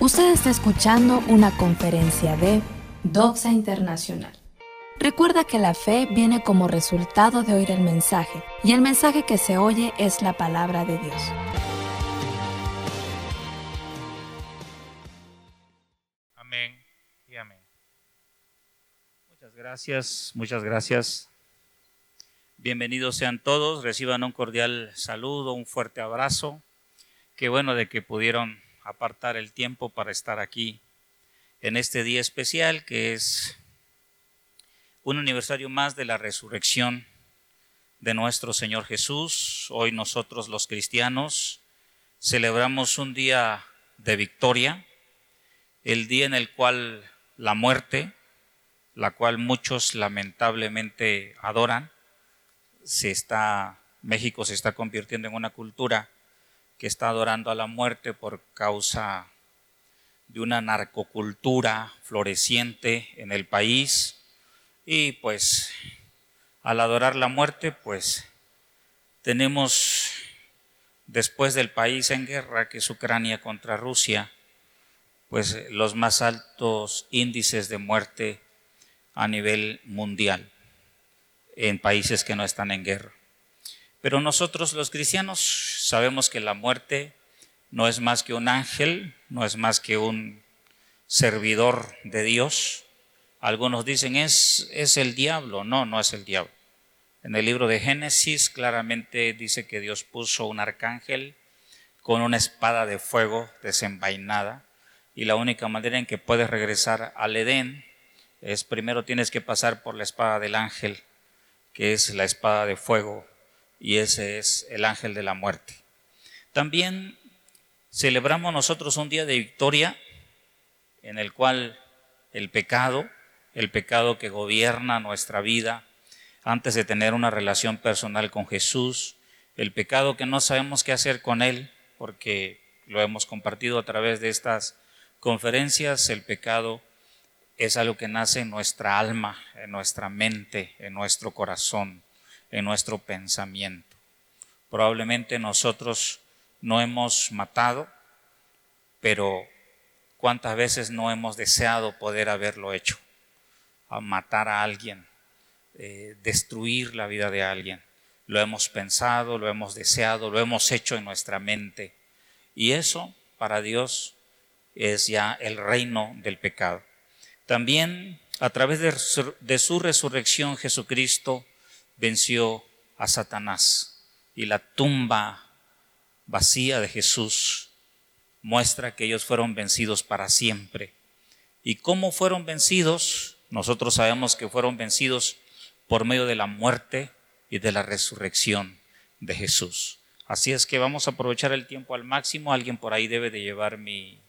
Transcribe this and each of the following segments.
Usted está escuchando una conferencia de Doxa Internacional. Recuerda que la fe viene como resultado de oír el mensaje, y el mensaje que se oye es la palabra de Dios. Amén y amén. Muchas gracias, muchas gracias. Bienvenidos sean todos, reciban un cordial saludo, un fuerte abrazo. Qué bueno de que pudieron apartar el tiempo para estar aquí en este día especial que es un aniversario más de la resurrección de nuestro Señor Jesús. Hoy nosotros los cristianos celebramos un día de victoria, el día en el cual la muerte, la cual muchos lamentablemente adoran, se está México se está convirtiendo en una cultura que está adorando a la muerte por causa de una narcocultura floreciente en el país y pues al adorar la muerte pues tenemos después del país en guerra que es Ucrania contra Rusia pues los más altos índices de muerte a nivel mundial en países que no están en guerra. Pero nosotros los cristianos sabemos que la muerte no es más que un ángel, no es más que un servidor de Dios. Algunos dicen es, es el diablo. No, no es el diablo. En el libro de Génesis claramente dice que Dios puso un arcángel con una espada de fuego desenvainada y la única manera en que puedes regresar al Edén es primero tienes que pasar por la espada del ángel, que es la espada de fuego y ese es el ángel de la muerte. También celebramos nosotros un día de victoria en el cual el pecado, el pecado que gobierna nuestra vida antes de tener una relación personal con Jesús, el pecado que no sabemos qué hacer con él porque lo hemos compartido a través de estas conferencias, el pecado es algo que nace en nuestra alma, en nuestra mente, en nuestro corazón en nuestro pensamiento. Probablemente nosotros no hemos matado, pero ¿cuántas veces no hemos deseado poder haberlo hecho? A matar a alguien, eh, destruir la vida de alguien. Lo hemos pensado, lo hemos deseado, lo hemos hecho en nuestra mente. Y eso para Dios es ya el reino del pecado. También a través de su resurrección Jesucristo venció a Satanás y la tumba vacía de Jesús muestra que ellos fueron vencidos para siempre. ¿Y cómo fueron vencidos? Nosotros sabemos que fueron vencidos por medio de la muerte y de la resurrección de Jesús. Así es que vamos a aprovechar el tiempo al máximo. Alguien por ahí debe de llevar mi,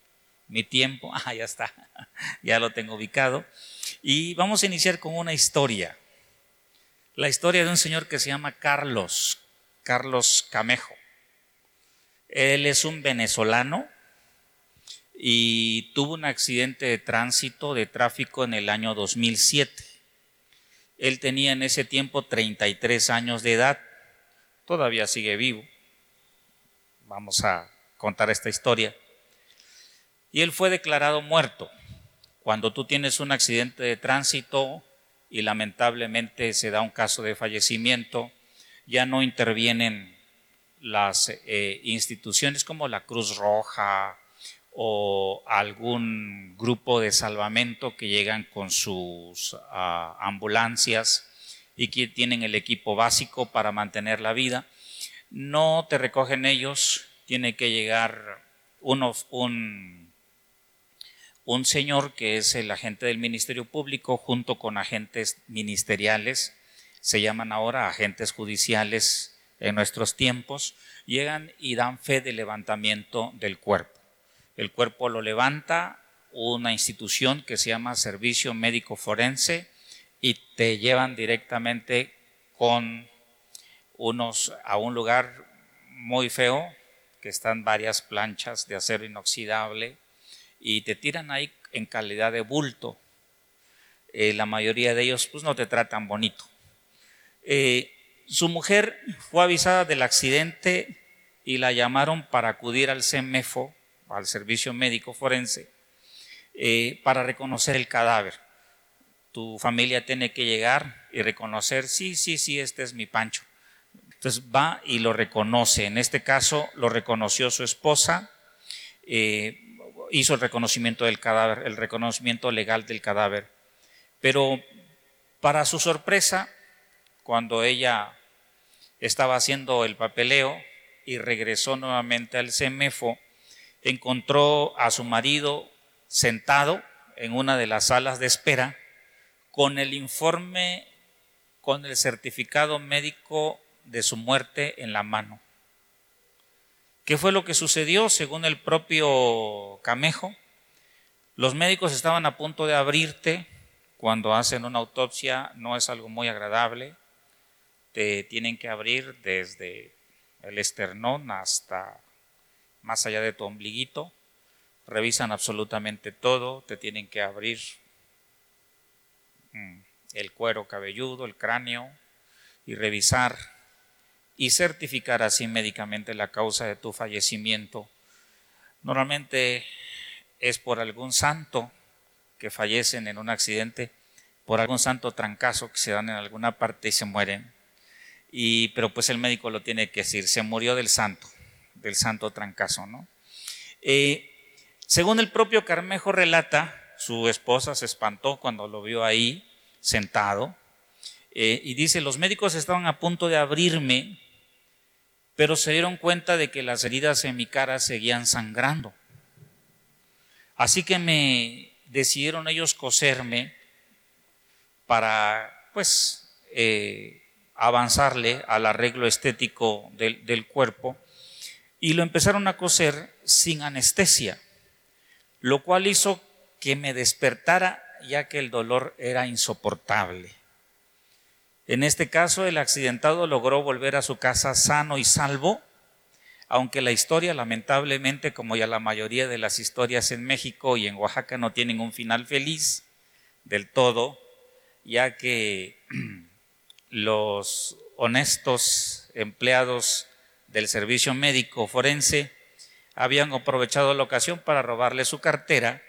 mi tiempo. Ah, ya está. ya lo tengo ubicado. Y vamos a iniciar con una historia la historia de un señor que se llama Carlos, Carlos Camejo. Él es un venezolano y tuvo un accidente de tránsito, de tráfico en el año 2007. Él tenía en ese tiempo 33 años de edad, todavía sigue vivo. Vamos a contar esta historia. Y él fue declarado muerto. Cuando tú tienes un accidente de tránsito, y lamentablemente se da un caso de fallecimiento, ya no intervienen las eh, instituciones como la Cruz Roja o algún grupo de salvamento que llegan con sus ah, ambulancias y que tienen el equipo básico para mantener la vida. No te recogen ellos, tiene que llegar unos, un un señor que es el agente del Ministerio Público junto con agentes ministeriales, se llaman ahora agentes judiciales en nuestros tiempos, llegan y dan fe de levantamiento del cuerpo. El cuerpo lo levanta una institución que se llama Servicio Médico Forense y te llevan directamente con unos a un lugar muy feo que están varias planchas de acero inoxidable y te tiran ahí en calidad de bulto. Eh, la mayoría de ellos pues no te tratan bonito. Eh, su mujer fue avisada del accidente y la llamaron para acudir al CEMEFO, al servicio médico forense eh, para reconocer el cadáver. Tu familia tiene que llegar y reconocer, sí, sí, sí, este es mi Pancho. Entonces va y lo reconoce. En este caso lo reconoció su esposa, eh, hizo el reconocimiento del cadáver, el reconocimiento legal del cadáver. Pero para su sorpresa, cuando ella estaba haciendo el papeleo y regresó nuevamente al CEMEFO, encontró a su marido sentado en una de las salas de espera con el informe, con el certificado médico de su muerte en la mano. ¿Qué fue lo que sucedió según el propio Camejo? Los médicos estaban a punto de abrirte cuando hacen una autopsia, no es algo muy agradable. Te tienen que abrir desde el esternón hasta más allá de tu ombliguito. Revisan absolutamente todo, te tienen que abrir mm, el cuero cabelludo, el cráneo y revisar y certificar así médicamente la causa de tu fallecimiento. Normalmente es por algún santo que fallecen en un accidente, por algún santo trancazo que se dan en alguna parte y se mueren. Y, pero pues el médico lo tiene que decir, se murió del santo, del santo trancazo, ¿no? Eh, según el propio Carmejo relata, su esposa se espantó cuando lo vio ahí sentado eh, y dice, los médicos estaban a punto de abrirme pero se dieron cuenta de que las heridas en mi cara seguían sangrando. Así que me decidieron ellos coserme para, pues, eh, avanzarle al arreglo estético del, del cuerpo y lo empezaron a coser sin anestesia, lo cual hizo que me despertara ya que el dolor era insoportable. En este caso, el accidentado logró volver a su casa sano y salvo, aunque la historia, lamentablemente, como ya la mayoría de las historias en México y en Oaxaca, no tienen un final feliz del todo, ya que los honestos empleados del servicio médico forense habían aprovechado la ocasión para robarle su cartera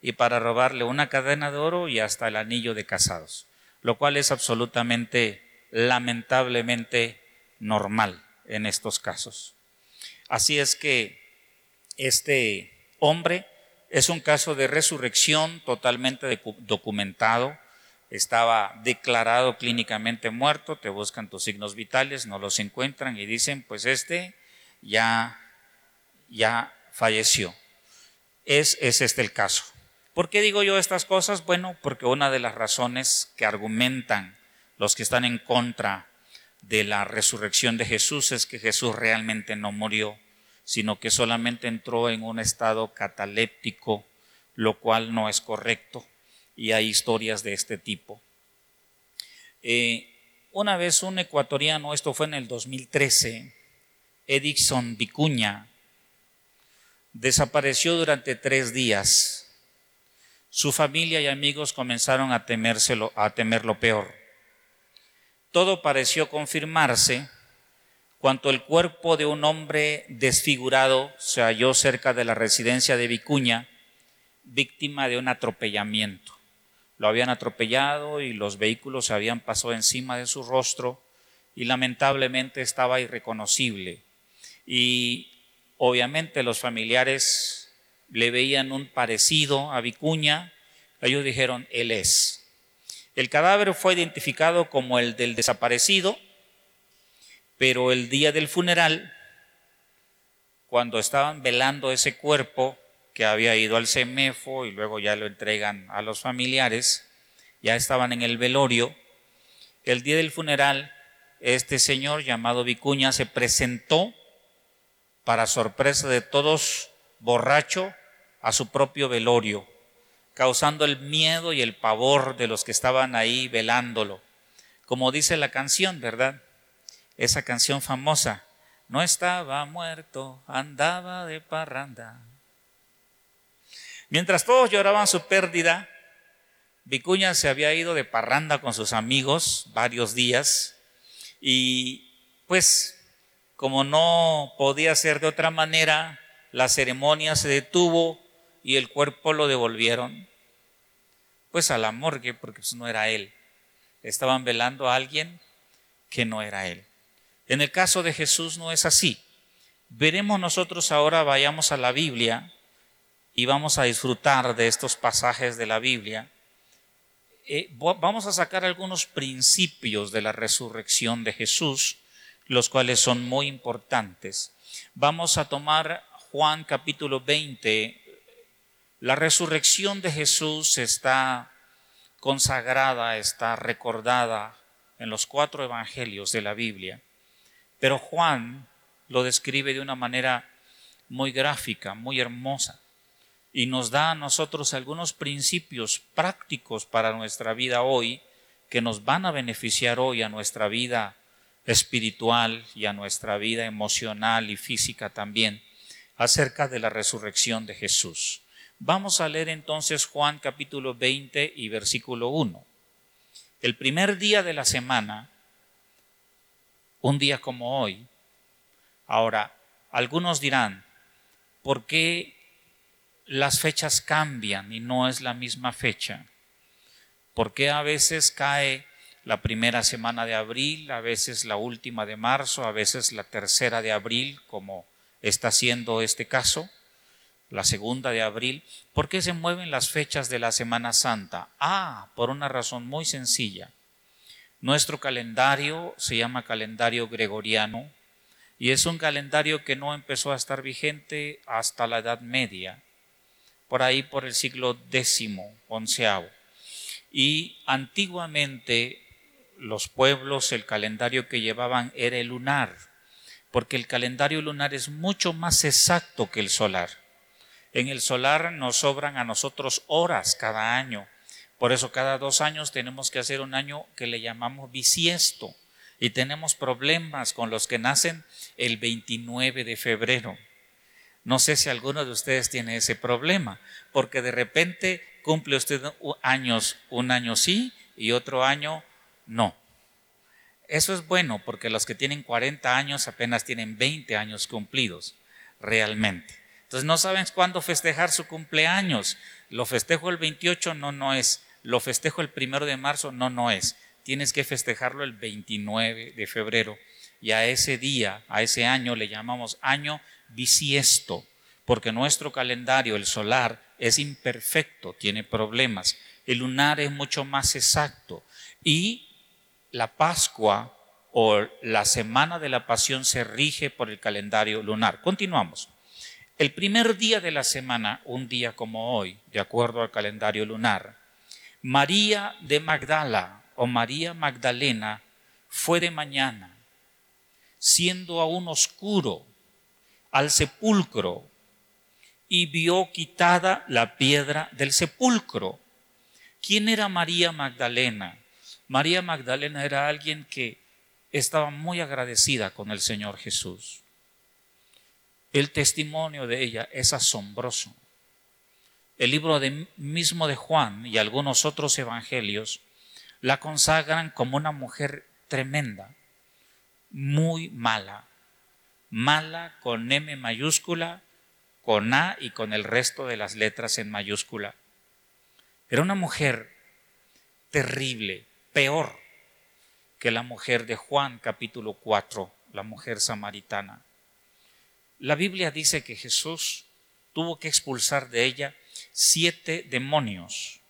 y para robarle una cadena de oro y hasta el anillo de casados lo cual es absolutamente, lamentablemente normal en estos casos. Así es que este hombre es un caso de resurrección totalmente documentado, estaba declarado clínicamente muerto, te buscan tus signos vitales, no los encuentran y dicen, pues este ya, ya falleció. Es, es este el caso. ¿Por qué digo yo estas cosas? Bueno, porque una de las razones que argumentan los que están en contra de la resurrección de Jesús es que Jesús realmente no murió, sino que solamente entró en un estado cataléptico, lo cual no es correcto, y hay historias de este tipo. Eh, una vez un ecuatoriano, esto fue en el 2013, Edison Vicuña, desapareció durante tres días su familia y amigos comenzaron a, a temer lo peor. Todo pareció confirmarse cuando el cuerpo de un hombre desfigurado se halló cerca de la residencia de Vicuña, víctima de un atropellamiento. Lo habían atropellado y los vehículos se habían pasado encima de su rostro y lamentablemente estaba irreconocible. Y obviamente los familiares le veían un parecido a Vicuña, ellos dijeron, él es. El cadáver fue identificado como el del desaparecido, pero el día del funeral, cuando estaban velando ese cuerpo que había ido al CEMEFO y luego ya lo entregan a los familiares, ya estaban en el velorio, el día del funeral, este señor llamado Vicuña se presentó para sorpresa de todos, borracho, a su propio velorio, causando el miedo y el pavor de los que estaban ahí velándolo. Como dice la canción, ¿verdad? Esa canción famosa, no estaba muerto, andaba de parranda. Mientras todos lloraban su pérdida, Vicuña se había ido de parranda con sus amigos varios días y pues como no podía ser de otra manera, la ceremonia se detuvo y el cuerpo lo devolvieron. Pues a la morgue, porque pues no era él. Estaban velando a alguien que no era él. En el caso de Jesús no es así. Veremos nosotros ahora, vayamos a la Biblia y vamos a disfrutar de estos pasajes de la Biblia. Eh, vamos a sacar algunos principios de la resurrección de Jesús, los cuales son muy importantes. Vamos a tomar Juan capítulo 20. La resurrección de Jesús está consagrada, está recordada en los cuatro evangelios de la Biblia. Pero Juan lo describe de una manera muy gráfica, muy hermosa, y nos da a nosotros algunos principios prácticos para nuestra vida hoy que nos van a beneficiar hoy a nuestra vida espiritual y a nuestra vida emocional y física también acerca de la resurrección de Jesús. Vamos a leer entonces Juan capítulo 20 y versículo 1. El primer día de la semana, un día como hoy, Ahora, algunos dirán, ¿por qué las fechas cambian y no es la misma fecha? ¿Por qué a veces cae la primera semana de abril, a veces la última de marzo, a veces la tercera de abril, como está siendo este caso? La segunda de abril, ¿por qué se mueven las fechas de la Semana Santa? Ah, por una razón muy sencilla. Nuestro calendario se llama calendario gregoriano, y es un calendario que no empezó a estar vigente hasta la Edad Media, por ahí por el siglo X, onceavo. Y antiguamente los pueblos, el calendario que llevaban era el lunar, porque el calendario lunar es mucho más exacto que el solar. En el solar nos sobran a nosotros horas cada año. Por eso cada dos años tenemos que hacer un año que le llamamos bisiesto y tenemos problemas con los que nacen el 29 de febrero. No sé si alguno de ustedes tiene ese problema, porque de repente cumple usted años, un año sí y otro año no. Eso es bueno porque los que tienen 40 años apenas tienen 20 años cumplidos, realmente. Entonces no saben cuándo festejar su cumpleaños. Lo festejo el 28, no, no es. Lo festejo el primero de marzo, no, no es tienes que festejarlo el 29 de febrero. Y a ese día, a ese año, le llamamos año bisiesto, porque nuestro calendario, el solar, es imperfecto, tiene problemas. El lunar es mucho más exacto. Y la Pascua o la semana de la pasión se rige por el calendario lunar. Continuamos. El primer día de la semana, un día como hoy, de acuerdo al calendario lunar, María de Magdala, o María Magdalena fue de mañana, siendo aún oscuro, al sepulcro y vio quitada la piedra del sepulcro. ¿Quién era María Magdalena? María Magdalena era alguien que estaba muy agradecida con el Señor Jesús. El testimonio de ella es asombroso. El libro mismo de Juan y algunos otros evangelios la consagran como una mujer tremenda, muy mala, mala con M mayúscula, con A y con el resto de las letras en mayúscula. Era una mujer terrible, peor que la mujer de Juan capítulo 4, la mujer samaritana. La Biblia dice que Jesús tuvo que expulsar de ella siete demonios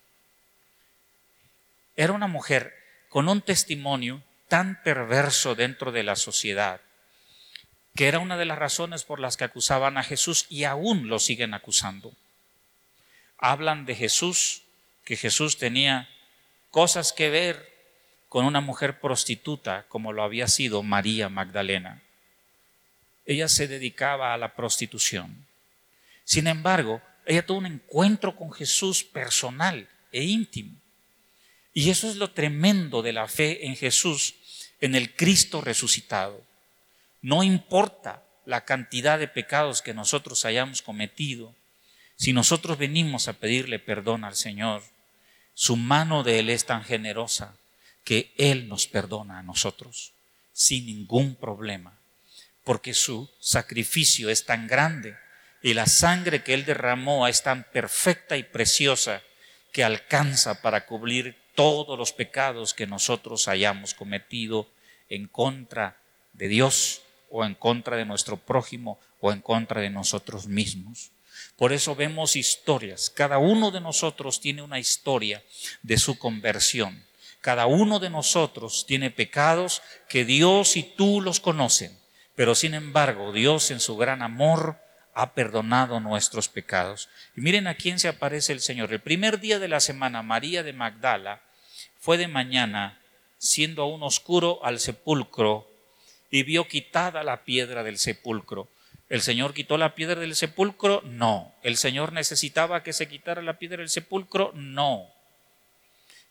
era una mujer con un testimonio tan perverso dentro de la sociedad, que era una de las razones por las que acusaban a Jesús y aún lo siguen acusando. Hablan de Jesús, que Jesús tenía cosas que ver con una mujer prostituta como lo había sido María Magdalena. Ella se dedicaba a la prostitución. Sin embargo, ella tuvo un encuentro con Jesús personal e íntimo. Y eso es lo tremendo de la fe en Jesús, en el Cristo resucitado. No importa la cantidad de pecados que nosotros hayamos cometido, si nosotros venimos a pedirle perdón al Señor, su mano de Él es tan generosa que Él nos perdona a nosotros sin ningún problema, porque su sacrificio es tan grande Y la sangre que Él derramó es tan perfecta y preciosa que alcanza para cubrir todos los pecados que nosotros hayamos cometido en contra de Dios o en contra de nuestro prójimo o en contra de nosotros mismos. Por eso vemos historias. Cada uno de nosotros tiene una historia de su conversión. Cada uno de nosotros tiene pecados que Dios y tú los conocen. Pero sin embargo, Dios en su gran amor ha perdonado nuestros pecados. Y miren a quién se aparece el Señor. El primer día de la semana, María de Magdala fue de mañana, siendo aún oscuro, al sepulcro y vio quitada la piedra del sepulcro. ¿El Señor quitó la piedra del sepulcro? No. ¿El Señor necesitaba que se quitara la piedra del sepulcro? No.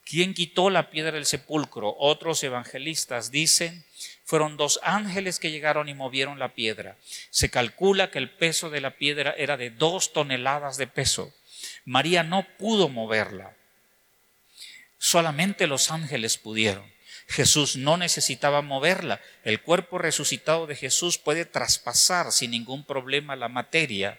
¿Quién quitó la piedra del sepulcro? Otros evangelistas dicen, fueron dos ángeles que llegaron y movieron la piedra. Se calcula que el peso de la piedra era de dos toneladas de peso. María no pudo moverla. Solamente los ángeles pudieron. Jesús no necesitaba moverla. El cuerpo resucitado de Jesús puede traspasar sin ningún problema la materia,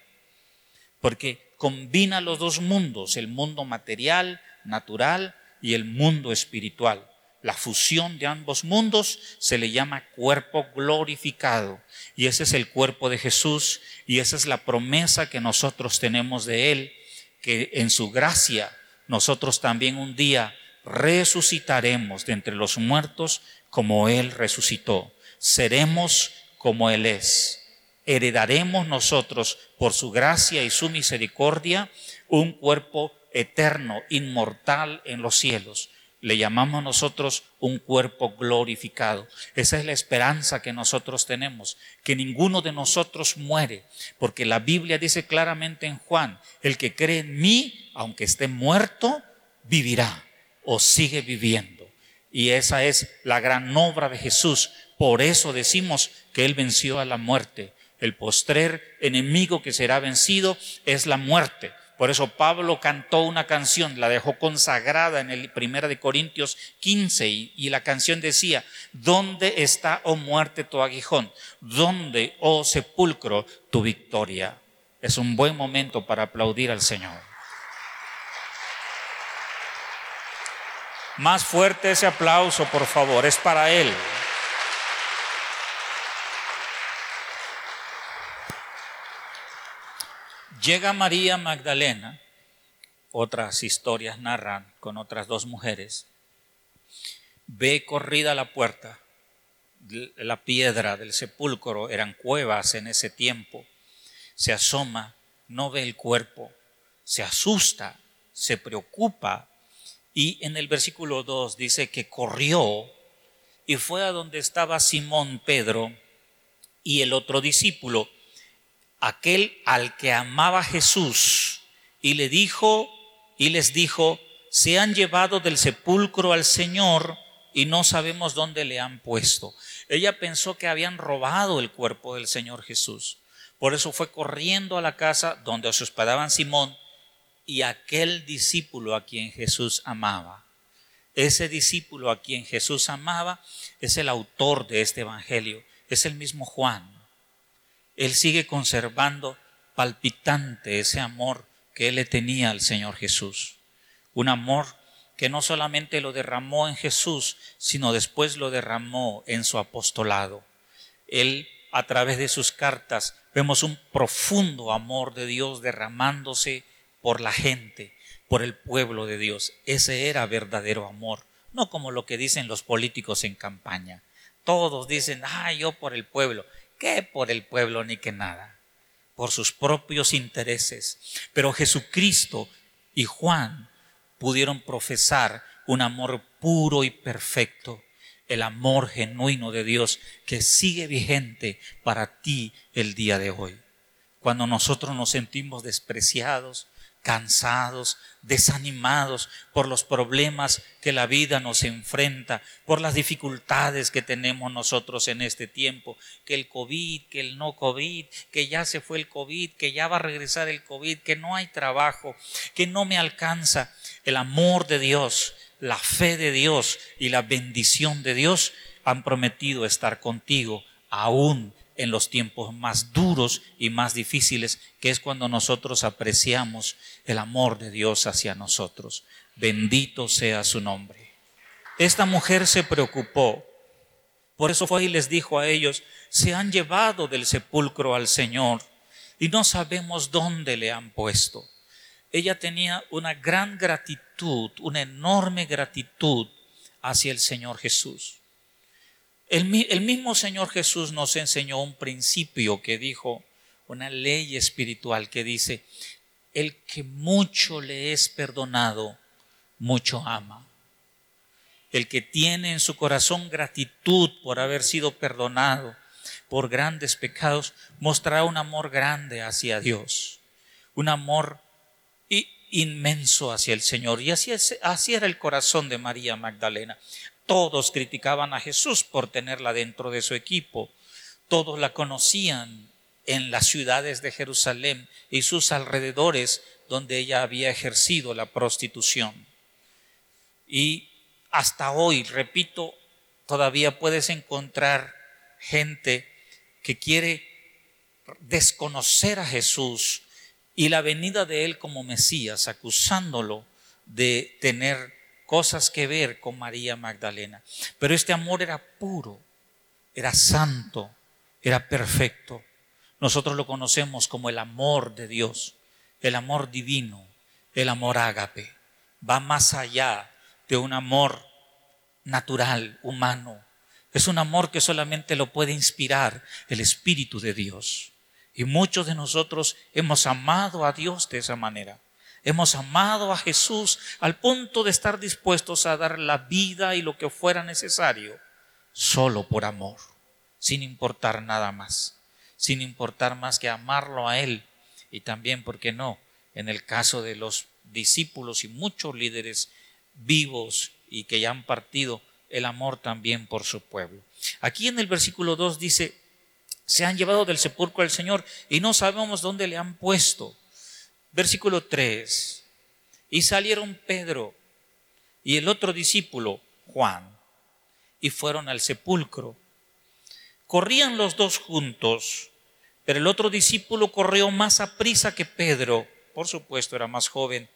porque combina los dos mundos, el mundo material, natural, y el mundo espiritual. La fusión de ambos mundos se le llama cuerpo glorificado. Y ese es el cuerpo de Jesús y esa es la promesa que nosotros tenemos de Él, que en su gracia nosotros también un día resucitaremos de entre los muertos como Él resucitó. Seremos como Él es. Heredaremos nosotros por su gracia y su misericordia un cuerpo eterno, inmortal en los cielos. Le llamamos nosotros un cuerpo glorificado. Esa es la esperanza que nosotros tenemos, que ninguno de nosotros muere, porque la Biblia dice claramente en Juan, el que cree en mí, aunque esté muerto, vivirá o sigue viviendo. Y esa es la gran obra de Jesús. Por eso decimos que Él venció a la muerte. El postrer enemigo que será vencido es la muerte. Por eso Pablo cantó una canción, la dejó consagrada en el primero de Corintios 15 y, la canción decía, ¿dónde está, oh muerte, tu aguijón? ¿Dónde, oh sepulcro, tu victoria? Es un buen momento para aplaudir al Señor. Más fuerte ese aplauso, por favor, es para Él. Llega María Magdalena, otras historias narran con otras dos mujeres, ve corrida la puerta, la piedra del sepulcro, eran cuevas en ese tiempo, se asoma, no ve el cuerpo, se asusta, se preocupa y en el versículo 2 dice que corrió y fue a donde estaba Simón Pedro y el otro discípulo aquel al que amaba Jesús y le dijo y les dijo, se han llevado del sepulcro al Señor y no sabemos dónde le han puesto. Ella pensó que habían robado el cuerpo del Señor Jesús. Por eso fue corriendo a la casa donde se hospedaban Simón y aquel discípulo a quien Jesús amaba. Ese discípulo a quien Jesús amaba es el autor de este Evangelio, es el mismo Juan. Él sigue conservando palpitante ese amor que él le tenía al Señor Jesús. Un amor que no solamente lo derramó en Jesús, sino después lo derramó en su apostolado. Él, a través de sus cartas, vemos un profundo amor de Dios derramándose por la gente, por el pueblo de Dios. Ese era verdadero amor, no como lo que dicen los políticos en campaña. Todos dicen, ah, yo por el pueblo qué por el pueblo ni que nada, por sus propios intereses. Pero Jesucristo y Juan pudieron profesar un amor puro y perfecto, el amor genuino de Dios que sigue vigente para ti el día de hoy. Cuando nosotros nos sentimos despreciados, cansados, desanimados por los problemas que la vida nos enfrenta, por las dificultades que tenemos nosotros en este tiempo, que el COVID, que el no COVID, que ya se fue el COVID, que ya va a regresar el COVID, que no hay trabajo, que no me alcanza. El amor de Dios, la fe de Dios y la bendición de Dios han prometido estar contigo aún en los tiempos más duros y más difíciles, que es cuando nosotros apreciamos el amor de Dios hacia nosotros. Bendito sea su nombre. Esta mujer se preocupó. Por eso fue y les dijo a ellos, se han llevado del sepulcro al Señor y no sabemos dónde le han puesto. Ella tenía una gran gratitud, una enorme gratitud hacia el Señor Jesús. El, mismo Señor Jesús nos enseñó un principio que dijo, una ley espiritual que dice, el que mucho le es perdonado, mucho ama. El que tiene en su corazón gratitud por haber sido perdonado por grandes pecados, mostrará un amor grande hacia Dios, un amor inmenso hacia el Señor. Y así, así era el corazón de María Magdalena. Todos criticaban a Jesús por tenerla dentro de su equipo. Todos la conocían en las ciudades de Jerusalén y sus alrededores donde ella había ejercido la prostitución. Y hasta hoy, repito, todavía puedes encontrar gente que quiere desconocer a Jesús y la venida de él como Mesías, acusándolo de tener cosas que ver con María Magdalena. Pero este amor era puro, era santo, era perfecto. Nosotros lo conocemos como el amor de Dios, el amor divino, el amor ágape. Va más allá de un amor natural, humano. Es un amor que solamente lo puede inspirar el Espíritu de Dios. Y muchos de nosotros hemos amado a Dios de esa manera. Hemos amado a Jesús al punto de estar dispuestos a dar la vida y lo que fuera necesario, solo por amor, sin importar nada más, sin importar más que amarlo a Él. Y también, ¿por qué no? En el caso de los discípulos y muchos líderes vivos y que ya han partido, el amor también por su pueblo. Aquí en el versículo 2 dice, se han llevado del sepulcro al Señor y no sabemos dónde le han puesto. Versículo 3. Y salieron Pedro y el otro discípulo, Juan, y fueron al sepulcro. Corrían los dos juntos, pero el otro discípulo corrió más a prisa que Pedro, por supuesto era más joven,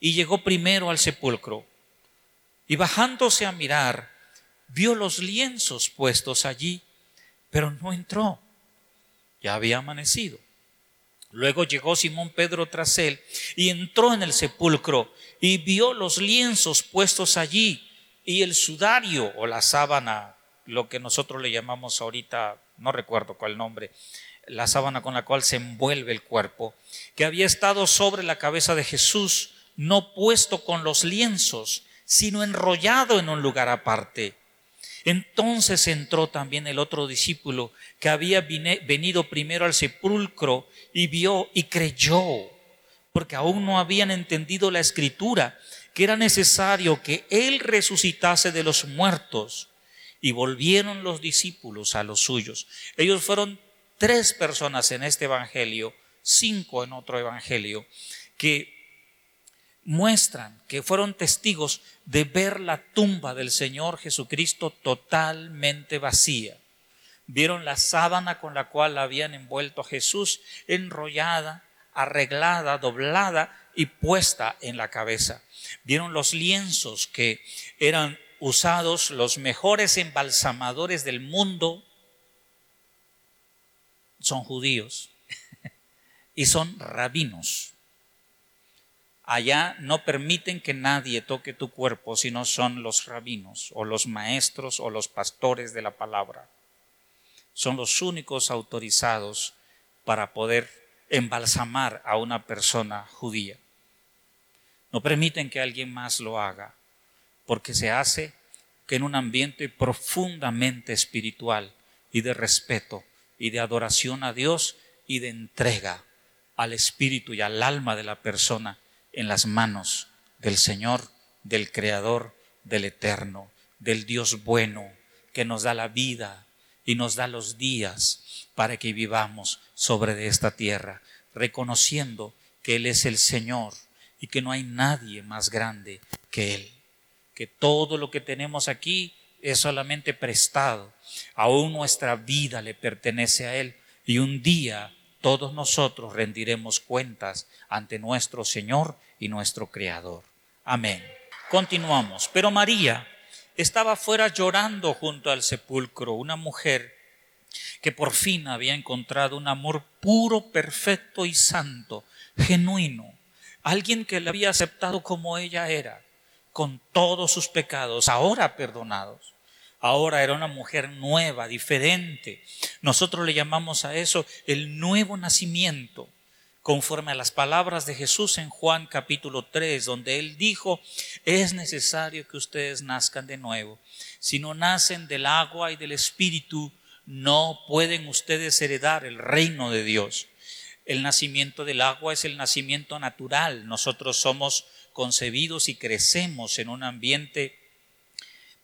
y llegó primero al sepulcro. Y bajándose a mirar, vio los lienzos puestos allí, pero no entró. Ya había amanecido. Luego llegó Simón Pedro tras él y entró en el sepulcro y vio los lienzos puestos allí y el sudario o la sábana, lo que nosotros le llamamos ahorita, no recuerdo cuál nombre, la sábana con la cual se envuelve el cuerpo, que había estado sobre la cabeza de Jesús, no puesto con los lienzos, sino enrollado en un lugar aparte. Entonces entró también el otro discípulo que había venido primero al sepulcro y vio y creyó, porque aún no habían entendido la escritura, que era necesario que Él resucitase de los muertos. Y volvieron los discípulos a los suyos. Ellos fueron tres personas en este Evangelio, cinco en otro Evangelio, que muestran que fueron testigos de ver la tumba del Señor Jesucristo totalmente vacía. Vieron la sábana con la cual habían envuelto a Jesús enrollada, arreglada, doblada y puesta en la cabeza. Vieron los lienzos que eran usados los mejores embalsamadores del mundo. Son judíos y son rabinos Allá no permiten que nadie toque tu cuerpo si no son los rabinos o los maestros o los pastores de la palabra. Son los únicos autorizados para poder embalsamar a una persona judía. No permiten que alguien más lo haga, porque se hace que en un ambiente profundamente espiritual y de respeto y de adoración a Dios y de entrega al espíritu y al alma de la persona en las manos del Señor, del Creador, del Eterno, del Dios bueno, que nos da la vida y nos da los días para que vivamos sobre esta tierra, reconociendo que Él es el Señor y que no hay nadie más grande que Él, que todo lo que tenemos aquí es solamente prestado. Aún nuestra vida le pertenece a Él. Y un día todos nosotros rendiremos cuentas ante nuestro Señor y nuestro Creador. Amén. Continuamos. Pero María estaba fuera llorando junto al sepulcro, una mujer que por fin había encontrado un amor puro, perfecto y santo, genuino, alguien que le había aceptado como ella era, con todos sus pecados, ahora perdonados. Ahora era una mujer nueva, diferente. Nosotros le llamamos a eso el nuevo nacimiento conforme a las palabras de Jesús en Juan capítulo 3, donde él dijo, es necesario que ustedes nazcan de nuevo. Si no nacen del agua y del espíritu, no pueden ustedes heredar el reino de Dios. El nacimiento del agua es el nacimiento natural. Nosotros somos concebidos y crecemos en un ambiente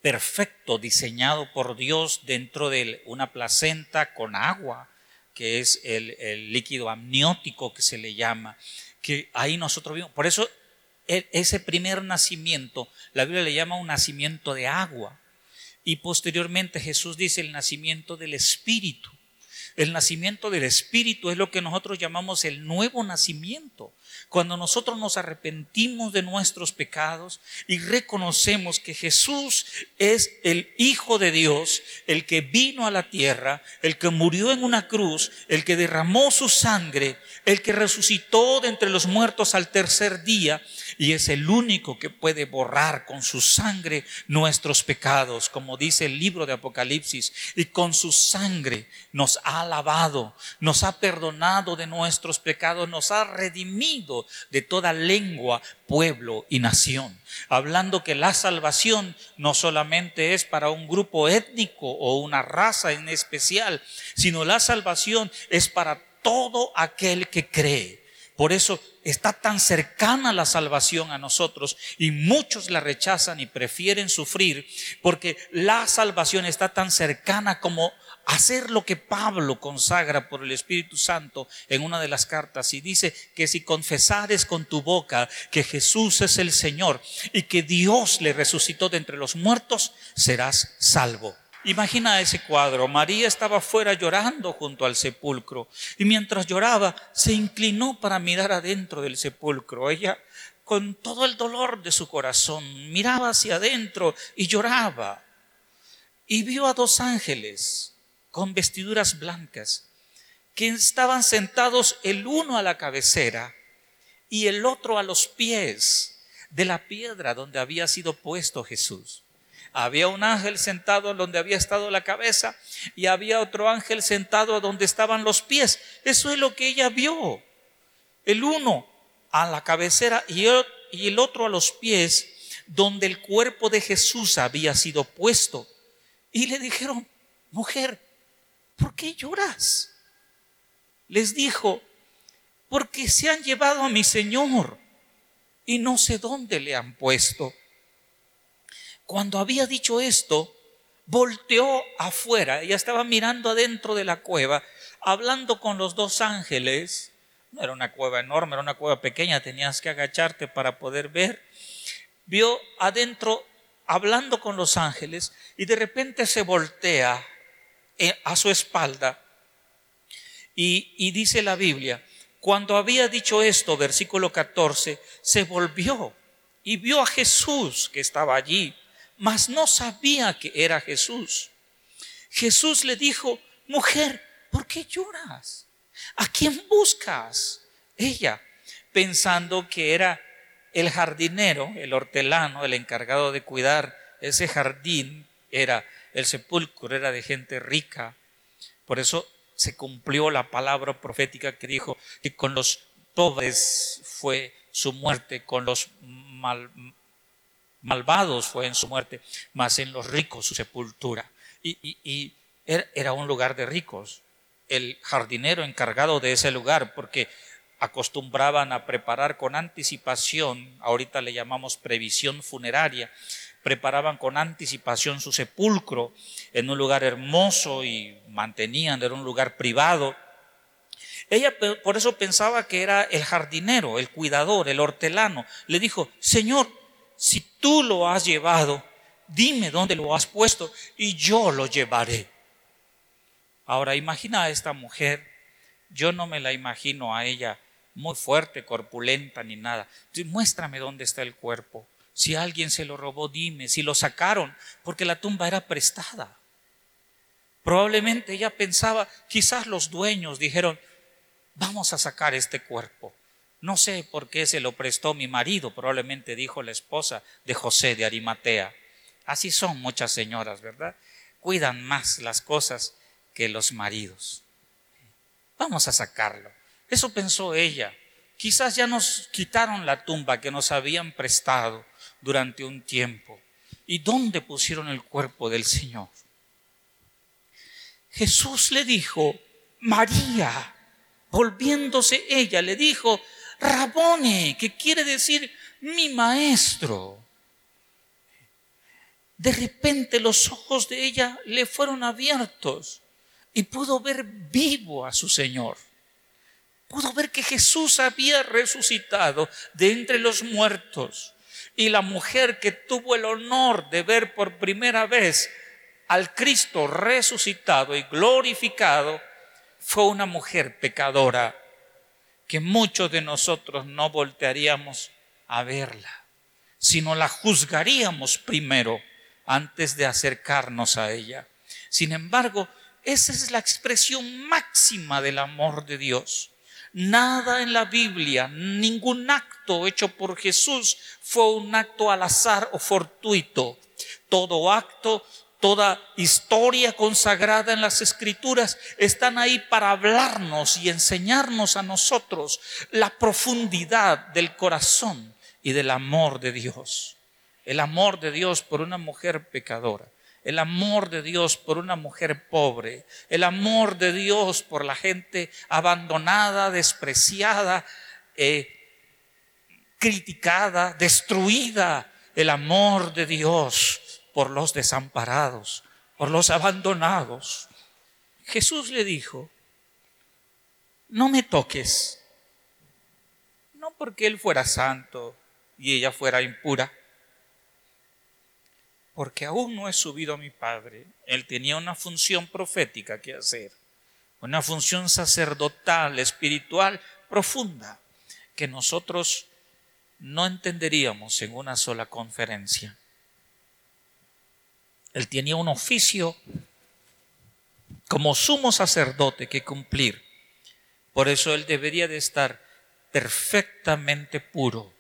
perfecto, diseñado por Dios dentro de una placenta con agua que es el, líquido amniótico que se le llama, que ahí nosotros vimos. Por eso e, ese primer nacimiento, la Biblia le llama un nacimiento de agua. Y posteriormente Jesús dice el nacimiento del Espíritu. El nacimiento del Espíritu es lo que nosotros llamamos el nuevo nacimiento. Cuando nosotros nos arrepentimos de nuestros pecados y reconocemos que Jesús es el Hijo de Dios, el que vino a la tierra, el que murió en una cruz, el que derramó su sangre, el que resucitó de entre los muertos al tercer día y es el único que puede borrar con su sangre nuestros pecados, como dice el libro de Apocalipsis, y con su sangre nos ha lavado, nos ha perdonado de nuestros pecados, nos ha redimido de toda lengua, pueblo y nación. Hablando que la salvación no solamente es para un grupo étnico o una raza en especial, sino la salvación es para todo aquel que cree. Por eso está tan cercana la salvación a nosotros y muchos la rechazan y prefieren sufrir porque la salvación está tan cercana como hacer lo que Pablo consagra por el Espíritu Santo en una de las cartas y dice que si confesares con tu boca que Jesús es el Señor y que Dios le resucitó de entre los muertos, serás salvo. Imagina ese cuadro. María estaba fuera llorando junto al sepulcro y mientras lloraba se inclinó para mirar adentro del sepulcro. Ella, con todo el dolor de su corazón, miraba hacia adentro y lloraba. Y vio a dos ángeles con vestiduras blancas que estaban sentados el uno a la cabecera y el otro a los pies de la piedra donde había sido puesto Jesús. Había un ángel sentado donde había estado la cabeza y había otro ángel sentado donde estaban los pies. Eso es lo que ella vio. El uno a la cabecera y el otro a los pies, donde el cuerpo de Jesús había sido puesto. Y le dijeron, mujer, ¿por qué lloras? Les dijo, porque se han llevado a mi Señor y no sé dónde le han puesto. Cuando había dicho esto, volteó afuera, ella estaba mirando adentro de la cueva, hablando con los dos ángeles. No era una cueva enorme, era una cueva pequeña, tenías que agacharte para poder ver. Vio adentro hablando con los ángeles y de repente se voltea eh, a su espalda y, y dice la Biblia, cuando había dicho esto, versículo 14, se volvió y vio a Jesús que estaba allí mas no sabía que era Jesús. Jesús le dijo, mujer, ¿por qué lloras? ¿A quién buscas? Ella, pensando que era el jardinero, el hortelano, el encargado de cuidar ese jardín, era el sepulcro, era de gente rica. Por eso se cumplió la palabra profética que dijo que con los pobres fue su muerte, con los mal, malvados fue en su muerte, mas en los ricos su sepultura. Y, era un lugar de ricos. El jardinero encargado de ese lugar, porque acostumbraban a preparar con anticipación, ahorita le llamamos previsión funeraria, preparaban con anticipación su sepulcro en un lugar hermoso y mantenían, era un lugar privado. Ella por eso pensaba que era el jardinero, el cuidador, el hortelano. Le dijo, Señor, si tú lo has llevado, dime dónde lo has puesto y yo lo llevaré. Ahora imagina a esta mujer, yo no me la imagino a ella muy fuerte, corpulenta ni nada. Muéstrame dónde está el cuerpo. Si alguien se lo robó, dime. Si lo sacaron, porque la tumba era prestada. Probablemente ella pensaba, quizás los dueños dijeron, vamos a sacar este cuerpo. No sé por qué se lo prestó mi marido, probablemente dijo la esposa de José de Arimatea. Así son muchas señoras, ¿verdad? Cuidan más las cosas que los maridos. Vamos a sacarlo. Eso pensó ella. Quizás ya nos quitaron la tumba que nos habían prestado durante un tiempo. ¿Y dónde pusieron el cuerpo del Señor? Jesús le dijo, María, volviéndose ella, le dijo, Rabone, que quiere decir mi maestro. De repente los ojos de ella le fueron abiertos y pudo ver vivo a su Señor. Pudo ver que Jesús había resucitado de entre los muertos. Y la mujer que tuvo el honor de ver por primera vez al Cristo resucitado y glorificado fue una mujer pecadora que muchos de nosotros no voltearíamos a verla, sino la juzgaríamos primero antes de acercarnos a ella. Sin embargo, esa es la expresión máxima del amor de Dios. Nada en la Biblia, ningún acto hecho por Jesús fue un acto al azar o fortuito. Todo acto toda historia consagrada en las escrituras están ahí para hablarnos y enseñarnos a nosotros la profundidad del corazón y del amor de Dios. El amor de Dios por una mujer pecadora, el amor de Dios por una mujer pobre, el amor de Dios por la gente abandonada, despreciada, eh, criticada, destruida, el amor de Dios por los desamparados, por los abandonados. Jesús le dijo, no me toques, no porque él fuera santo y ella fuera impura, porque aún no he subido a mi Padre. Él tenía una función profética que hacer, una función sacerdotal, espiritual, profunda, que nosotros no entenderíamos en una sola conferencia. Él tenía un oficio como sumo sacerdote que cumplir. Por eso él debería de estar perfectamente puro,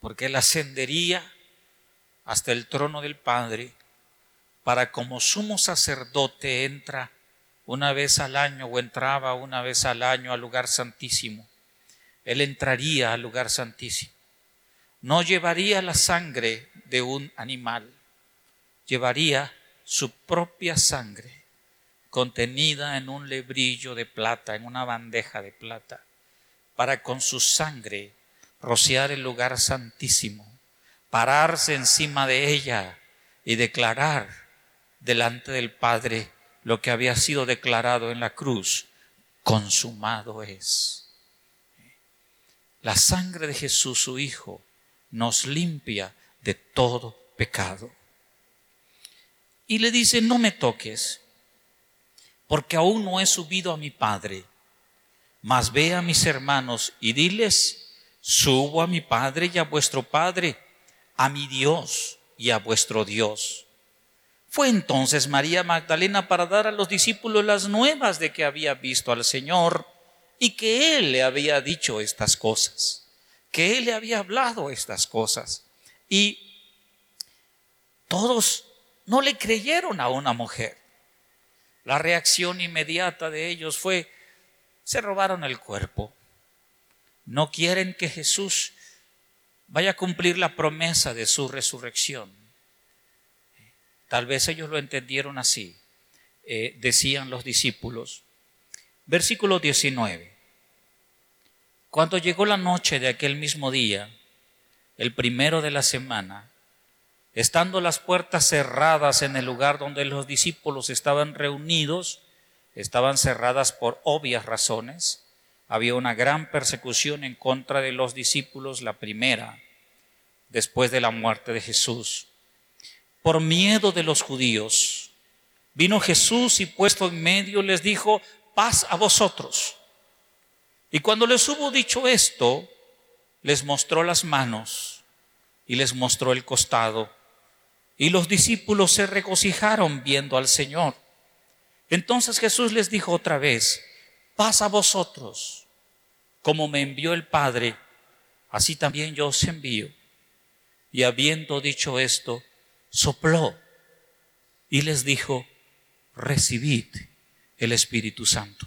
porque él ascendería hasta el trono del Padre para como sumo sacerdote entra una vez al año o entraba una vez al año al lugar santísimo. Él entraría al lugar santísimo. No llevaría la sangre de un animal llevaría su propia sangre contenida en un lebrillo de plata, en una bandeja de plata, para con su sangre rociar el lugar santísimo, pararse encima de ella y declarar delante del Padre lo que había sido declarado en la cruz, consumado es. La sangre de Jesús, su Hijo, nos limpia de todo pecado y le dice, no me toques, porque aún no he subido a mi Padre, mas ve a mis hermanos y diles, subo a mi Padre y a vuestro Padre, a mi Dios y a vuestro Dios. Fue entonces María Magdalena para dar a los discípulos las nuevas de que había visto al Señor y que Él le había dicho estas cosas, que Él le había hablado estas cosas. Y todos no le creyeron a una mujer. La reacción inmediata de ellos fue, se robaron el cuerpo. No quieren que Jesús vaya a cumplir la promesa de su resurrección. Tal vez ellos lo entendieron así, eh, decían los discípulos. Versículo 19. Cuando llegó la noche de aquel mismo día, el primero de la semana, Estando las puertas cerradas en el lugar donde los discípulos estaban reunidos, estaban cerradas por obvias razones. Había una gran persecución en contra de los discípulos, la primera, después de la muerte de Jesús. por miedo de los judíos. Vino Jesús y puesto en medio les dijo, paz a vosotros. Y cuando les hubo dicho esto, les mostró las manos y les mostró el costado. Y los discípulos se regocijaron viendo al Señor. Entonces Jesús les dijo otra vez, paz a vosotros, como me envió el Padre, así también yo os envío. Y habiendo dicho esto, sopló y les dijo, recibid el Espíritu Santo.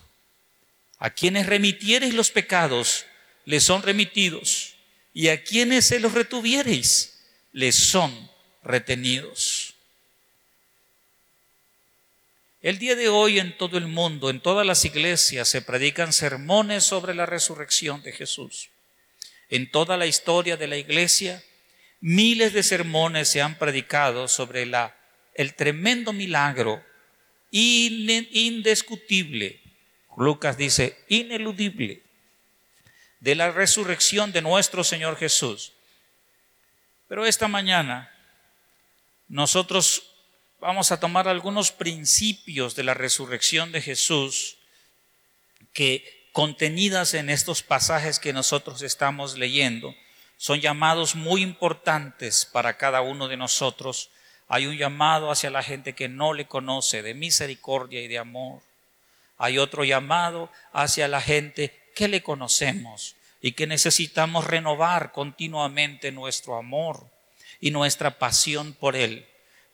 A quienes remitiereis los pecados, les son remitidos, y a quienes se los retuviereis, les son retenidos. El día de hoy en todo el mundo, en todas las iglesias, se predican sermones sobre la resurrección de Jesús. En toda la historia de la iglesia, miles de sermones se han predicado sobre la, el tremendo milagro indiscutible, Lucas dice, ineludible, de la resurrección de nuestro Señor Jesús. Pero esta mañana nosotros vamos a tomar algunos principios de la resurrección de Jesús que contenidas en estos pasajes que nosotros estamos leyendo son llamados muy importantes para cada uno de nosotros hay un llamado hacia la gente que no le conoce de misericordia y de amor. Hay otro llamado hacia la gente que le conocemos y que necesitamos renovar continuamente nuestro amor y nuestra pasión por Él,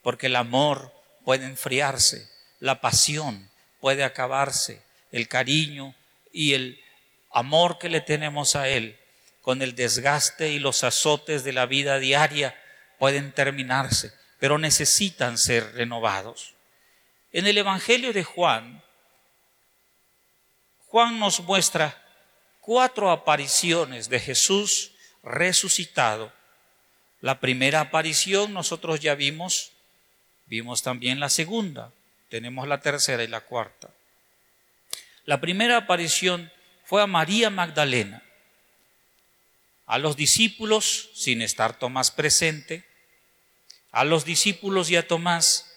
porque el amor puede enfriarse, la pasión puede acabarse, el cariño y el amor que le tenemos a Él con el desgaste y los azotes de la vida diaria pueden terminarse pero necesitan ser renovados. En el Evangelio de Juan, Juan nos muestra cuatro apariciones de Jesús resucitado. La primera aparición nosotros ya vimos, vimos también la segunda, tenemos la tercera y la cuarta. La primera aparición fue a María Magdalena, a los discípulos, sin estar Tomás presente, a los discípulos y a Tomás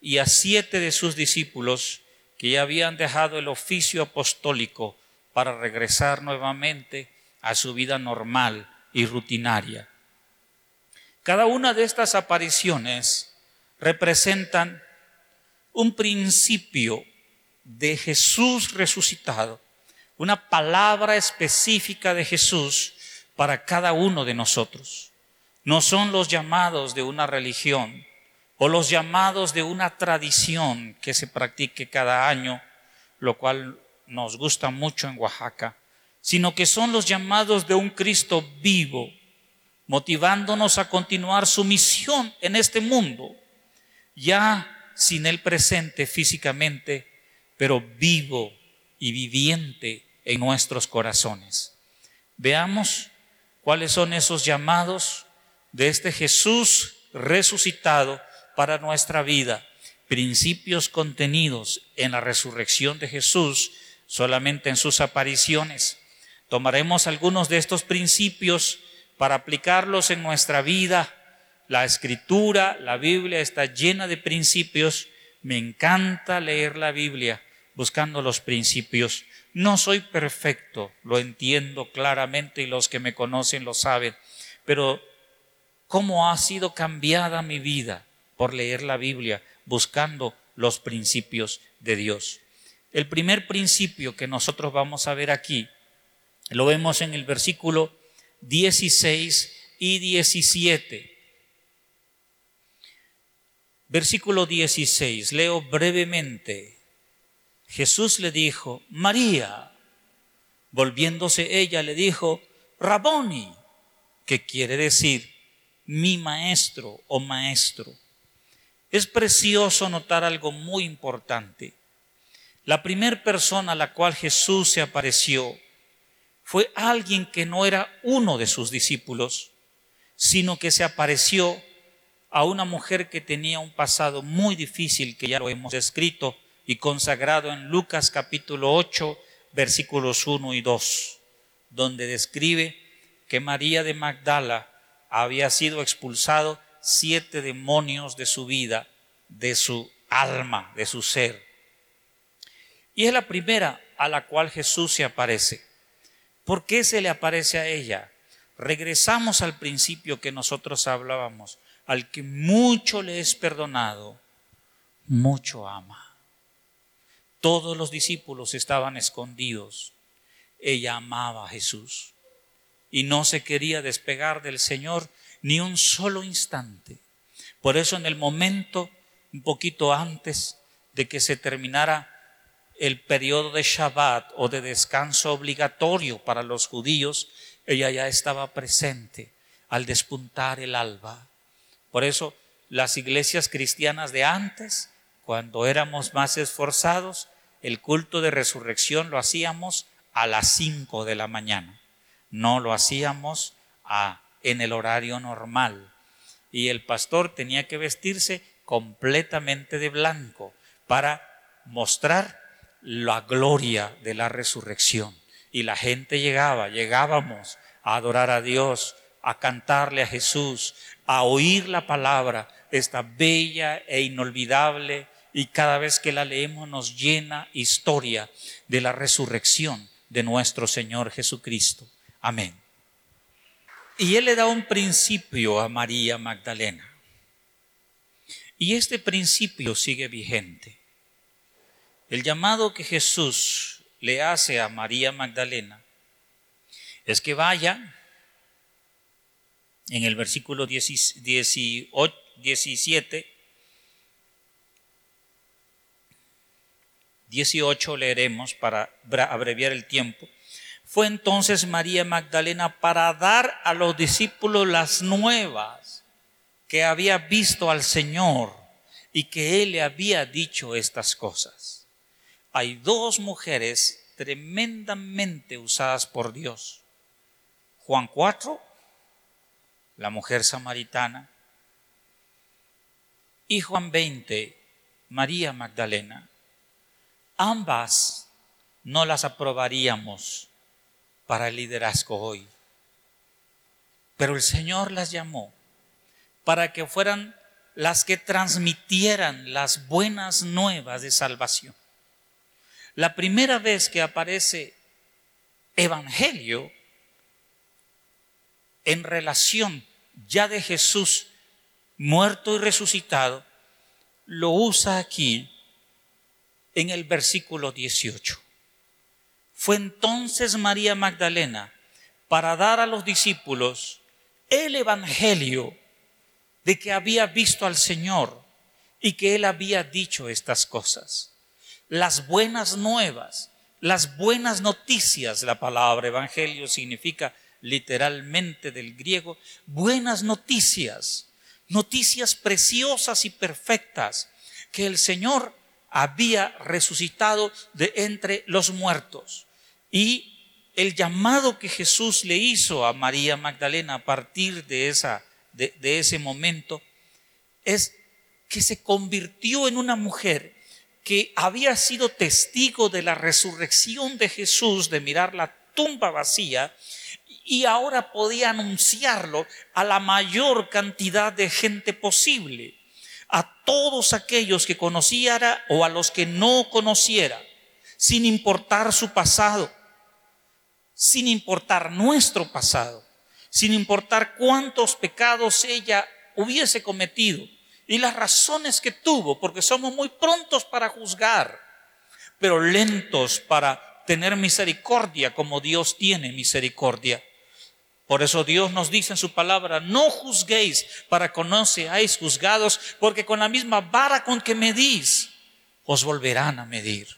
y a siete de sus discípulos que ya habían dejado el oficio apostólico para regresar nuevamente a su vida normal y rutinaria. Cada una de estas apariciones representan un principio de Jesús resucitado, una palabra específica de Jesús para cada uno de nosotros. No son los llamados de una religión o los llamados de una tradición que se practique cada año, lo cual nos gusta mucho en Oaxaca, sino que son los llamados de un Cristo vivo, motivándonos a continuar su misión en este mundo, ya sin el presente físicamente, pero vivo y viviente en nuestros corazones. Veamos cuáles son esos llamados de este Jesús resucitado para nuestra vida, principios contenidos en la resurrección de Jesús solamente en sus apariciones. Tomaremos algunos de estos principios para aplicarlos en nuestra vida. La escritura, la Biblia está llena de principios. Me encanta leer la Biblia buscando los principios. No soy perfecto, lo entiendo claramente y los que me conocen lo saben, pero cómo ha sido cambiada mi vida por leer la Biblia, buscando los principios de Dios. El primer principio que nosotros vamos a ver aquí, lo vemos en el versículo 16 y 17. Versículo 16, leo brevemente. Jesús le dijo, María, volviéndose ella le dijo, Raboni, que quiere decir mi maestro o maestro. Es precioso notar algo muy importante. La primera persona a la cual Jesús se apareció fue alguien que no era uno de sus discípulos, sino que se apareció a una mujer que tenía un pasado muy difícil, que ya lo hemos escrito y consagrado en Lucas capítulo 8, versículos 1 y 2, donde describe que María de Magdala había sido expulsado siete demonios de su vida, de su alma, de su ser. Y es la primera a la cual Jesús se aparece. ¿Por qué se le aparece a ella? Regresamos al principio que nosotros hablábamos. Al que mucho le es perdonado, mucho ama. Todos los discípulos estaban escondidos. Ella amaba a Jesús y no se quería despegar del Señor ni un solo instante. Por eso en el momento, un poquito antes de que se terminara el periodo de Shabbat o de descanso obligatorio para los judíos, ella ya estaba presente al despuntar el alba. Por eso las iglesias cristianas de antes, cuando éramos más esforzados, el culto de resurrección lo hacíamos a las 5 de la mañana. No lo hacíamos a, en el horario normal. Y el pastor tenía que vestirse completamente de blanco para mostrar la gloria de la resurrección. Y la gente llegaba, llegábamos a adorar a Dios, a cantarle a Jesús, a oír la palabra, esta bella e inolvidable, y cada vez que la leemos nos llena historia de la resurrección de nuestro Señor Jesucristo. Amén. Y Él le da un principio a María Magdalena. Y este principio sigue vigente. El llamado que Jesús le hace a María Magdalena es que vaya en el versículo 17, 18 leeremos para abreviar el tiempo. Fue entonces María Magdalena para dar a los discípulos las nuevas que había visto al Señor y que Él le había dicho estas cosas hay dos mujeres tremendamente usadas por Dios. Juan 4, la mujer samaritana, y Juan 20, María Magdalena. Ambas no las aprobaríamos para el liderazgo hoy, pero el Señor las llamó para que fueran las que transmitieran las buenas nuevas de salvación. La primera vez que aparece evangelio en relación ya de Jesús muerto y resucitado, lo usa aquí en el versículo 18. Fue entonces María Magdalena para dar a los discípulos el evangelio de que había visto al Señor y que él había dicho estas cosas las buenas nuevas, las buenas noticias. La palabra evangelio significa literalmente del griego buenas noticias, noticias preciosas y perfectas que el Señor había resucitado de entre los muertos. Y el llamado que Jesús le hizo a María Magdalena a partir de, esa, de, ese momento es que se convirtió en una mujer que había sido testigo de la resurrección de Jesús, de mirar la tumba vacía, y ahora podía anunciarlo a la mayor cantidad de gente posible, a todos aquellos que conociera o a los que no conociera, sin importar su pasado, sin importar nuestro pasado, sin importar cuántos pecados ella hubiese cometido y las razones que tuvo, porque somos muy prontos para juzgar, pero lentos para tener misericordia como Dios tiene misericordia. Por eso Dios nos dice en su palabra, no juzguéis para que no seáis juzgados, porque con la misma vara con que medís, os volverán a medir.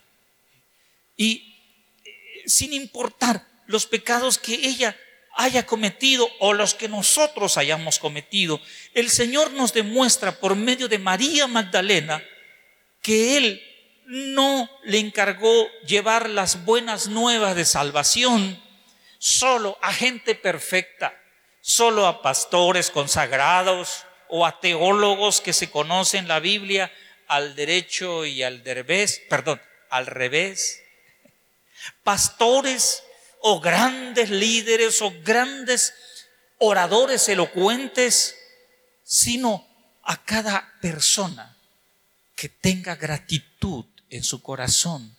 Y eh, sin importar los pecados que ella haya cometido o los que nosotros hayamos cometido, el Señor nos demuestra por medio de María Magdalena que Él no le encargó llevar las buenas nuevas de salvación solo a gente perfecta, solo a pastores consagrados o a teólogos que se conocen la Biblia al derecho y al revés, perdón, al revés. Pastores o grandes líderes o grandes oradores elocuentes, sino a cada persona que tenga gratitud en su corazón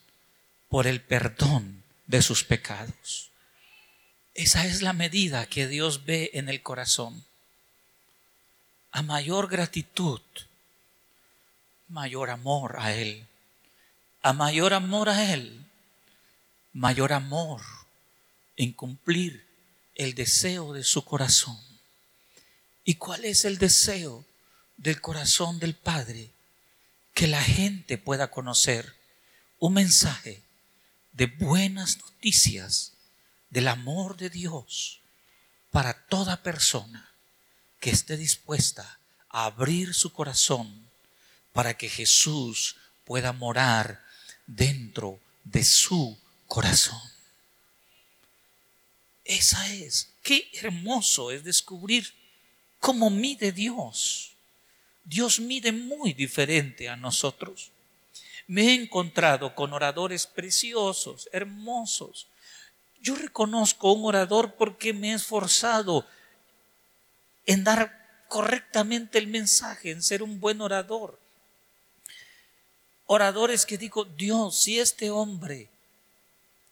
por el perdón de sus pecados. Esa es la medida que Dios ve en el corazón. A mayor gratitud, mayor amor a Él. A mayor amor a Él, mayor amor en cumplir el deseo de su corazón. ¿Y cuál es el deseo del corazón del Padre? Que la gente pueda conocer un mensaje de buenas noticias del amor de Dios para toda persona que esté dispuesta a abrir su corazón para que Jesús pueda morar dentro de su corazón. Esa es, qué hermoso es descubrir cómo mide Dios. Dios mide muy diferente a nosotros. Me he encontrado con oradores preciosos, hermosos. Yo reconozco un orador porque me he esforzado en dar correctamente el mensaje, en ser un buen orador. Oradores que digo, Dios, si este hombre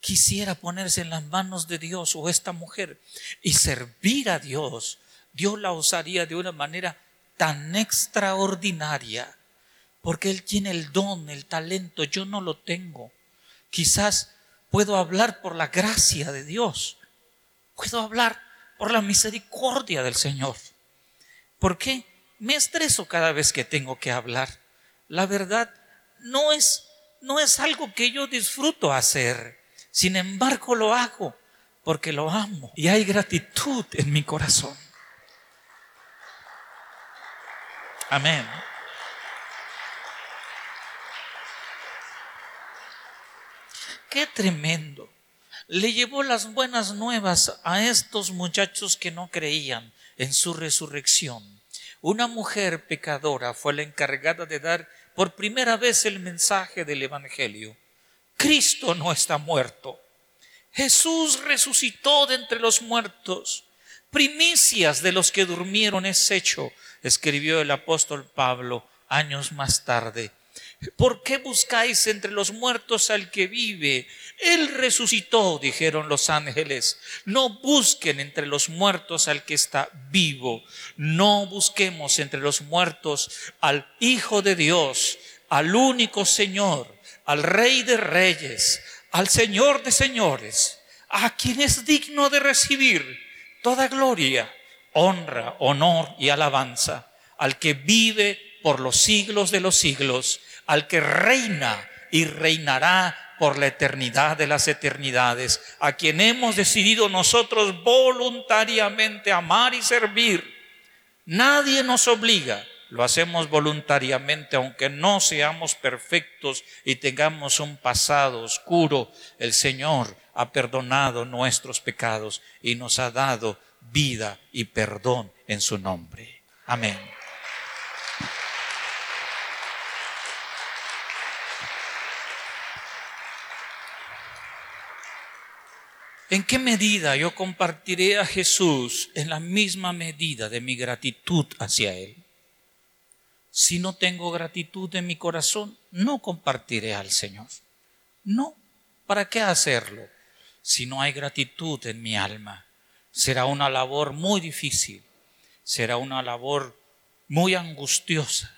quisiera ponerse en las manos de Dios o esta mujer y servir a Dios, Dios la usaría de una manera tan extraordinaria, porque Él tiene el don, el talento, yo no lo tengo. Quizás puedo hablar por la gracia de Dios, puedo hablar por la misericordia del Señor. ¿Por qué? Me estreso cada vez que tengo que hablar. La verdad no es, no es algo que yo disfruto hacer. Sin embargo, lo hago porque lo amo y hay gratitud en mi corazón. Amén. Qué tremendo. Le llevó las buenas nuevas a estos muchachos que no creían en su resurrección. Una mujer pecadora fue la encargada de dar por primera vez el mensaje del Evangelio. Cristo no está muerto. Jesús resucitó de entre los muertos. Primicias de los que durmieron es hecho, escribió el apóstol Pablo años más tarde. ¿Por qué buscáis entre los muertos al que vive? Él resucitó, dijeron los ángeles. No busquen entre los muertos al que está vivo. No busquemos entre los muertos al Hijo de Dios, al único Señor al Rey de Reyes, al Señor de Señores, a quien es digno de recibir toda gloria, honra, honor y alabanza, al que vive por los siglos de los siglos, al que reina y reinará por la eternidad de las eternidades, a quien hemos decidido nosotros voluntariamente amar y servir. Nadie nos obliga, lo hacemos voluntariamente, aunque no seamos perfectos y tengamos un pasado oscuro. El Señor ha perdonado nuestros pecados y nos ha dado vida y perdón en su nombre. Amén. ¿En qué medida yo compartiré a Jesús en la misma medida de mi gratitud hacia Él? Si no tengo gratitud en mi corazón, no compartiré al Señor. No, ¿para qué hacerlo? Si no hay gratitud en mi alma, será una labor muy difícil, será una labor muy angustiosa,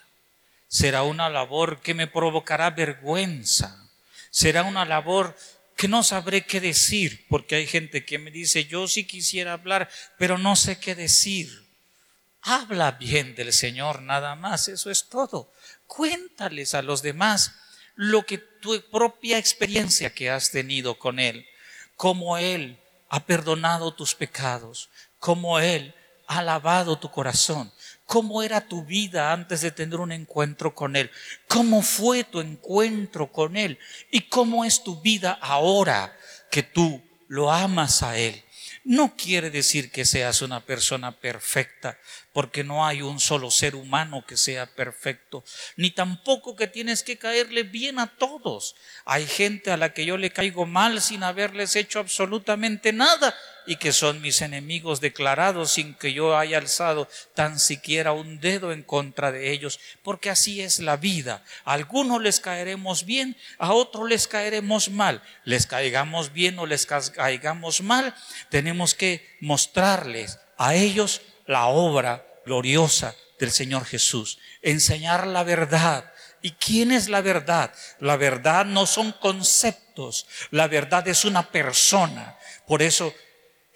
será una labor que me provocará vergüenza, será una labor que no sabré qué decir, porque hay gente que me dice, yo sí quisiera hablar, pero no sé qué decir. Habla bien del Señor nada más, eso es todo. Cuéntales a los demás lo que tu propia experiencia que has tenido con Él, cómo Él ha perdonado tus pecados, cómo Él ha lavado tu corazón, cómo era tu vida antes de tener un encuentro con Él, cómo fue tu encuentro con Él y cómo es tu vida ahora que tú lo amas a Él. No quiere decir que seas una persona perfecta, porque no hay un solo ser humano que sea perfecto, ni tampoco que tienes que caerle bien a todos. Hay gente a la que yo le caigo mal sin haberles hecho absolutamente nada y que son mis enemigos declarados sin que yo haya alzado tan siquiera un dedo en contra de ellos, porque así es la vida. A algunos les caeremos bien, a otros les caeremos mal. Les caigamos bien o les caigamos mal, tenemos que mostrarles a ellos la obra gloriosa del Señor Jesús, enseñar la verdad. ¿Y quién es la verdad? La verdad no son conceptos, la verdad es una persona. Por eso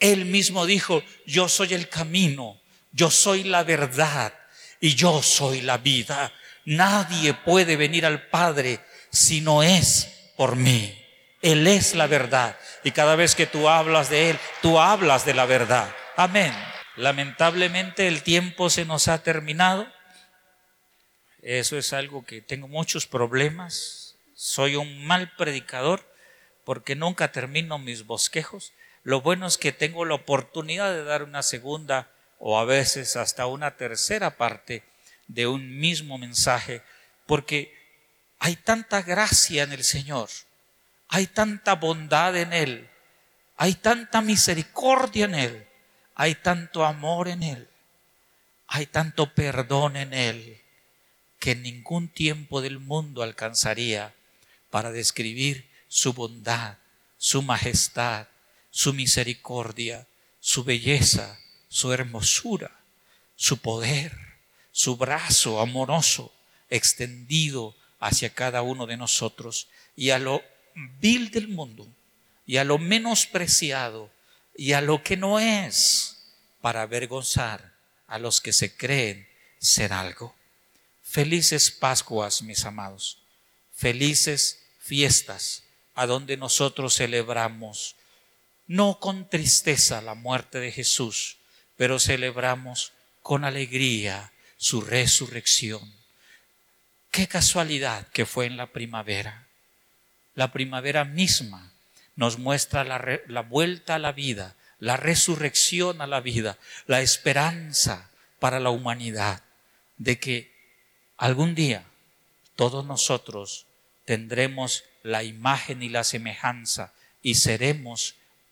él mismo dijo, yo soy el camino, yo soy la verdad y yo soy la vida. Nadie puede venir al Padre si no es por mí. Él es la verdad. Y cada vez que tú hablas de Él, tú hablas de la verdad. Amén. Lamentablemente el tiempo se nos ha terminado. Eso es algo que tengo muchos problemas. Soy un mal predicador porque nunca termino mis bosquejos. Lo bueno es que tengo la oportunidad de dar una segunda o a veces hasta una tercera parte de un mismo mensaje, porque hay tanta gracia en el Señor, hay tanta bondad en Él, hay tanta misericordia en Él, hay tanto amor en Él, hay tanto perdón en Él, que ningún tiempo del mundo alcanzaría para describir su bondad, su majestad, su misericordia, su belleza, su hermosura, su poder, su brazo amoroso extendido hacia cada uno de nosotros y a lo vil del mundo y a lo menospreciado y a lo que no es para avergonzar a los que se creen ser algo. Felices Pascuas, mis amados. Felices fiestas a donde nosotros celebramos no con tristeza la muerte de Jesús, pero celebramos con alegría su resurrección. Qué casualidad que fue en la primavera. La primavera misma nos muestra la, la, vuelta a la vida, la resurrección a la vida, la esperanza para la humanidad de que algún día todos nosotros tendremos la imagen y la semejanza y seremos